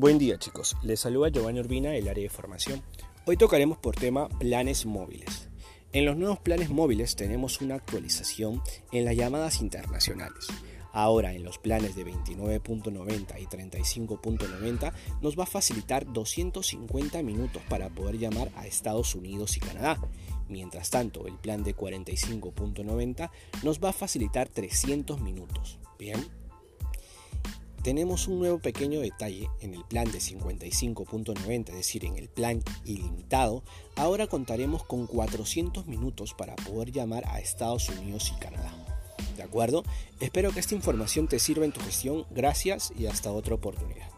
Buen día chicos, les saluda Giovanni Urbina del área de formación. Hoy tocaremos por tema planes móviles. En los nuevos planes móviles tenemos una actualización en las llamadas internacionales. Ahora en los planes de 29.90 y 35.90 nos va a facilitar 250 minutos para poder llamar a Estados Unidos y Canadá. Mientras tanto, el plan de 45.90 nos va a facilitar 300 minutos. Bien, tenemos un nuevo pequeño detalle en el plan de 55.90, es decir, en el plan ilimitado. Ahora contaremos con 400 minutos para poder llamar a Estados Unidos y Canadá. ¿De acuerdo? Espero que esta información te sirva en tu gestión. Gracias y hasta otra oportunidad.